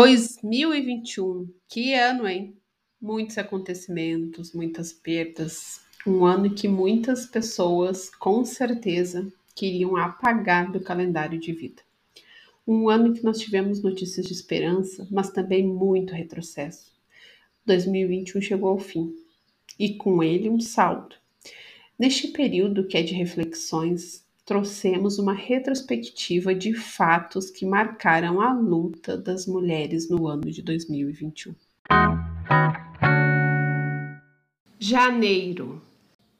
2021, que ano, hein? Muitos acontecimentos, muitas perdas. Um ano que muitas pessoas, com certeza, queriam apagar do calendário de vida. Um ano que nós tivemos notícias de esperança, mas também muito retrocesso. 2021 chegou ao fim e com ele um saldo. Neste período que é de reflexões, trouxemos uma retrospectiva de fatos que marcaram a luta das mulheres no ano de 2021. Janeiro.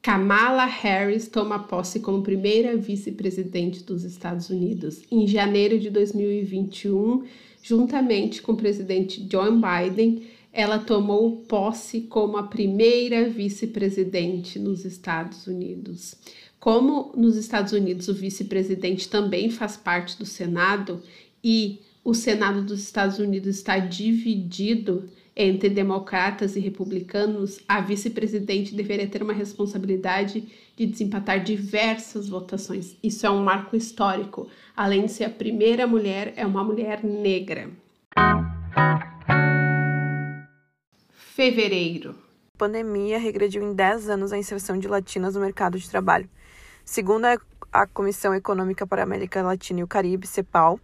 Kamala Harris toma posse como primeira vice-presidente dos Estados Unidos em janeiro de 2021, juntamente com o presidente John Biden. Ela tomou posse como a primeira vice-presidente nos Estados Unidos. Como nos Estados Unidos o vice-presidente também faz parte do Senado e o Senado dos Estados Unidos está dividido, entre democratas e republicanos, a vice-presidente deveria ter uma responsabilidade de desempatar diversas votações. Isso é um marco histórico. Além de ser a primeira mulher, é uma mulher negra. Fevereiro. A pandemia regrediu em 10 anos a inserção de latinas no mercado de trabalho. Segundo a Comissão Econômica para a América Latina e o Caribe, CEPAL,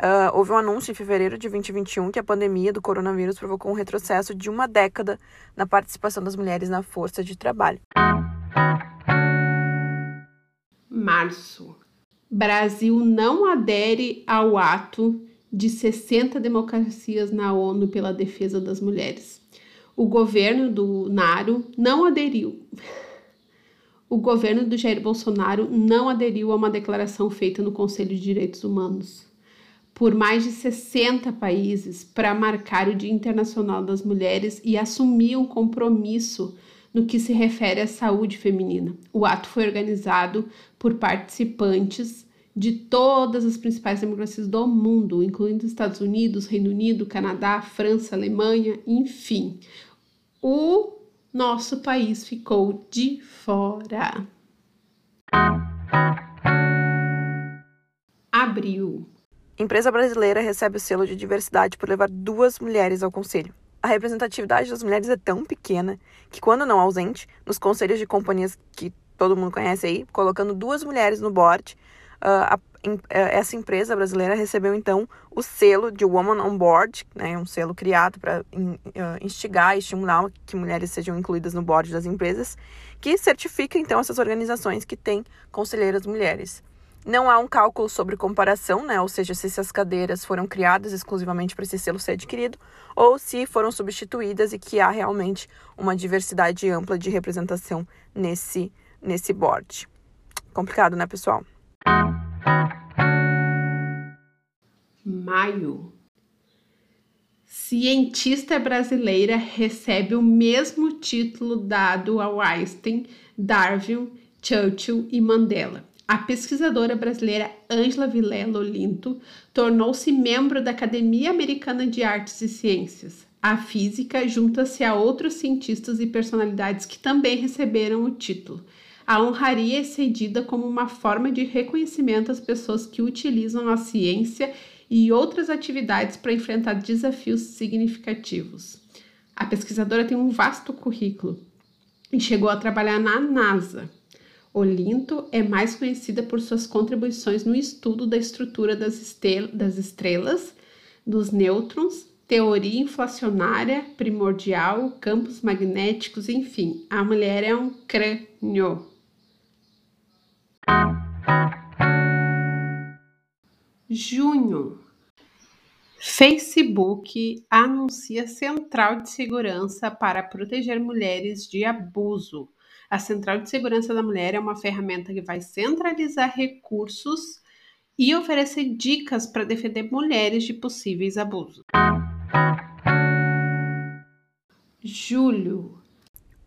Uh, houve um anúncio em fevereiro de 2021 que a pandemia do coronavírus provocou um retrocesso de uma década na participação das mulheres na força de trabalho. Março. Brasil não adere ao ato de 60 democracias na ONU pela defesa das mulheres. O governo do Naro não aderiu. O governo do Jair Bolsonaro não aderiu a uma declaração feita no Conselho de Direitos Humanos por mais de 60 países para marcar o Dia Internacional das Mulheres e assumir um compromisso no que se refere à saúde feminina. O ato foi organizado por participantes de todas as principais democracias do mundo, incluindo Estados Unidos, Reino Unido, Canadá, França, Alemanha, enfim. O nosso país ficou de fora. Abril. Empresa brasileira recebe o selo de diversidade por levar duas mulheres ao conselho. A representatividade das mulheres é tão pequena que, quando não ausente, nos conselhos de companhias que todo mundo conhece aí, colocando duas mulheres no board, uh, a, essa empresa brasileira recebeu então o selo de Woman on Board, né, um selo criado para uh, instigar e estimular que mulheres sejam incluídas no board das empresas, que certifica então essas organizações que têm conselheiras mulheres. Não há um cálculo sobre comparação, né? Ou seja, se essas cadeiras foram criadas exclusivamente para esse selo ser adquirido ou se foram substituídas e que há realmente uma diversidade ampla de representação nesse nesse board. Complicado, né, pessoal? Maio. Cientista brasileira recebe o mesmo título dado ao Einstein, Darwin, Churchill e Mandela a pesquisadora brasileira Ângela Vilela Olinto tornou-se membro da Academia Americana de Artes e Ciências. A física junta-se a outros cientistas e personalidades que também receberam o título. A honraria é cedida como uma forma de reconhecimento às pessoas que utilizam a ciência e outras atividades para enfrentar desafios significativos. A pesquisadora tem um vasto currículo e chegou a trabalhar na NASA, Olinto é mais conhecida por suas contribuições no estudo da estrutura das, das estrelas, dos nêutrons, teoria inflacionária primordial, campos magnéticos, enfim, a mulher é um crânio. Junho. Facebook anuncia central de segurança para proteger mulheres de abuso. A Central de Segurança da Mulher é uma ferramenta que vai centralizar recursos e oferecer dicas para defender mulheres de possíveis abusos. Julho.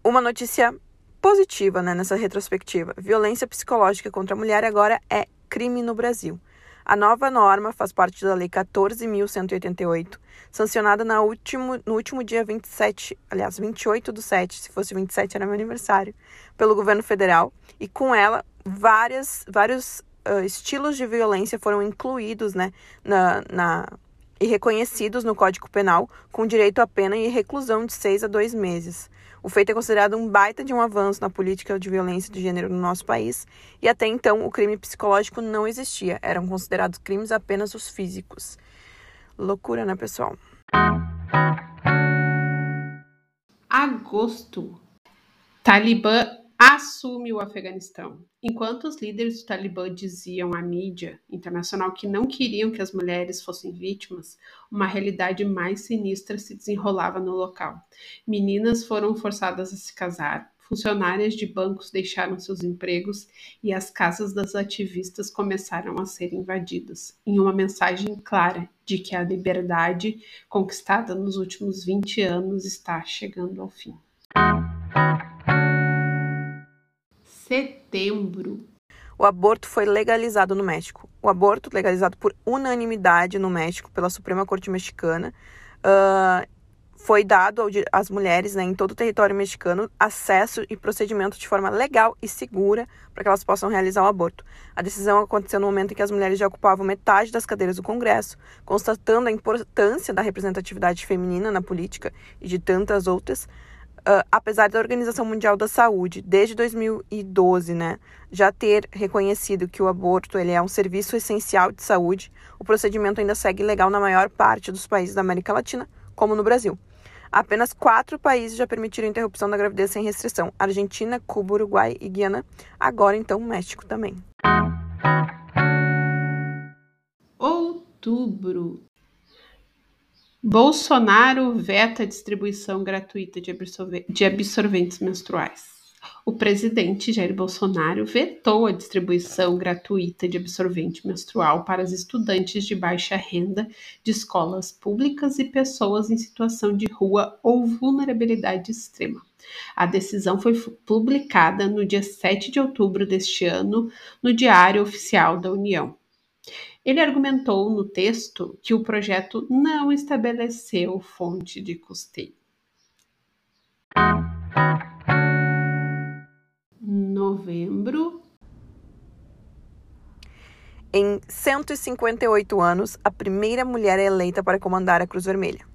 Uma notícia positiva né, nessa retrospectiva. Violência psicológica contra a mulher agora é crime no Brasil. A nova norma faz parte da Lei 14.188, sancionada na último, no último dia 27, aliás, 28 do 7, se fosse 27 era meu aniversário, pelo governo federal, e com ela várias, vários uh, estilos de violência foram incluídos né, na, na, e reconhecidos no Código Penal, com direito a pena e reclusão de seis a dois meses. O feito é considerado um baita de um avanço na política de violência de gênero no nosso país, e até então o crime psicológico não existia, eram considerados crimes apenas os físicos. Loucura, né, pessoal? Agosto. Talibã assume o Afeganistão. Enquanto os líderes do Talibã diziam à mídia internacional que não queriam que as mulheres fossem vítimas, uma realidade mais sinistra se desenrolava no local. Meninas foram forçadas a se casar, funcionárias de bancos deixaram seus empregos e as casas das ativistas começaram a ser invadidas, em uma mensagem clara de que a liberdade conquistada nos últimos 20 anos está chegando ao fim setembro. O aborto foi legalizado no México. O aborto, legalizado por unanimidade no México pela Suprema Corte Mexicana, uh, foi dado às mulheres né, em todo o território mexicano acesso e procedimento de forma legal e segura para que elas possam realizar o aborto. A decisão aconteceu no momento em que as mulheres já ocupavam metade das cadeiras do Congresso, constatando a importância da representatividade feminina na política e de tantas outras. Uh, apesar da Organização Mundial da Saúde, desde 2012, né, já ter reconhecido que o aborto ele é um serviço essencial de saúde, o procedimento ainda segue legal na maior parte dos países da América Latina, como no Brasil. Apenas quatro países já permitiram a interrupção da gravidez sem restrição: Argentina, Cuba, Uruguai e Guiana. Agora, então, México também. Outubro. Bolsonaro veta a distribuição gratuita de, absorve de absorventes menstruais. O presidente Jair Bolsonaro vetou a distribuição gratuita de absorvente menstrual para as estudantes de baixa renda de escolas públicas e pessoas em situação de rua ou vulnerabilidade extrema. A decisão foi publicada no dia 7 de outubro deste ano no Diário Oficial da União. Ele argumentou no texto que o projeto não estabeleceu fonte de custeio. Novembro. Em 158 anos, a primeira mulher é eleita para comandar a Cruz Vermelha.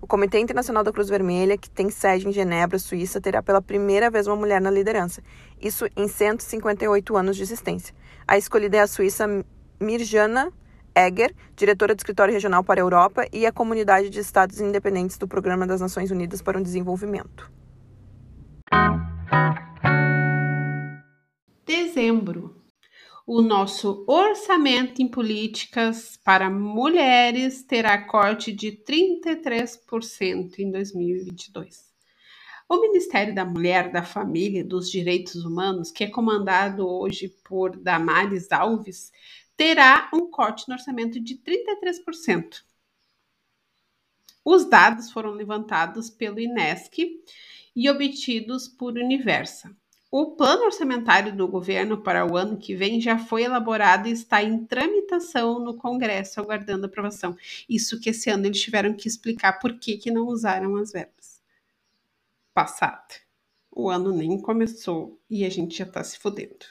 O Comitê Internacional da Cruz Vermelha, que tem sede em Genebra, Suíça, terá pela primeira vez uma mulher na liderança. Isso em 158 anos de existência. A escolhida é a suíça Mirjana Egger, diretora do Escritório Regional para a Europa e a Comunidade de Estados Independentes do Programa das Nações Unidas para o Desenvolvimento. Dezembro. O nosso orçamento em políticas para mulheres terá corte de 33% em 2022. O Ministério da Mulher, da Família e dos Direitos Humanos, que é comandado hoje por Damares Alves, terá um corte no orçamento de 33%. Os dados foram levantados pelo INESC e obtidos por Universa. O plano orçamentário do governo para o ano que vem já foi elaborado e está em tramitação no Congresso, aguardando aprovação. Isso que esse ano eles tiveram que explicar por que, que não usaram as verbas. Passado. O ano nem começou e a gente já está se fodendo.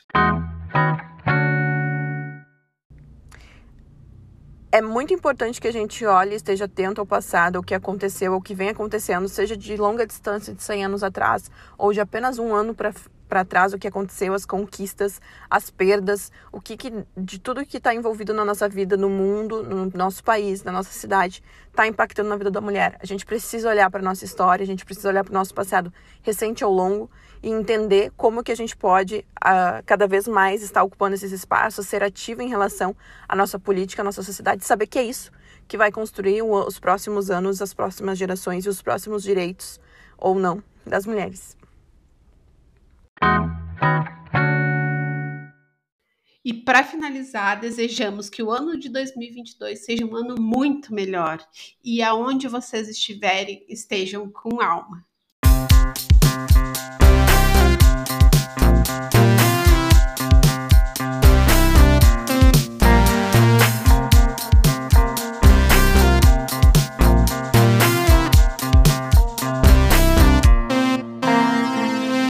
É muito importante que a gente olhe esteja atento ao passado, ao que aconteceu, ao que vem acontecendo, seja de longa distância, de 100 anos atrás, ou de apenas um ano para trás, o que aconteceu, as conquistas, as perdas, o que, que de tudo que está envolvido na nossa vida, no mundo, no nosso país, na nossa cidade, está impactando na vida da mulher. A gente precisa olhar para a nossa história, a gente precisa olhar para o nosso passado recente ou longo e entender como que a gente pode uh, cada vez mais estar ocupando esses espaços, ser ativo em relação à nossa política, à nossa sociedade, saber que é isso que vai construir os próximos anos, as próximas gerações e os próximos direitos ou não das mulheres. E para finalizar, desejamos que o ano de 2022 seja um ano muito melhor e aonde vocês estiverem estejam com alma.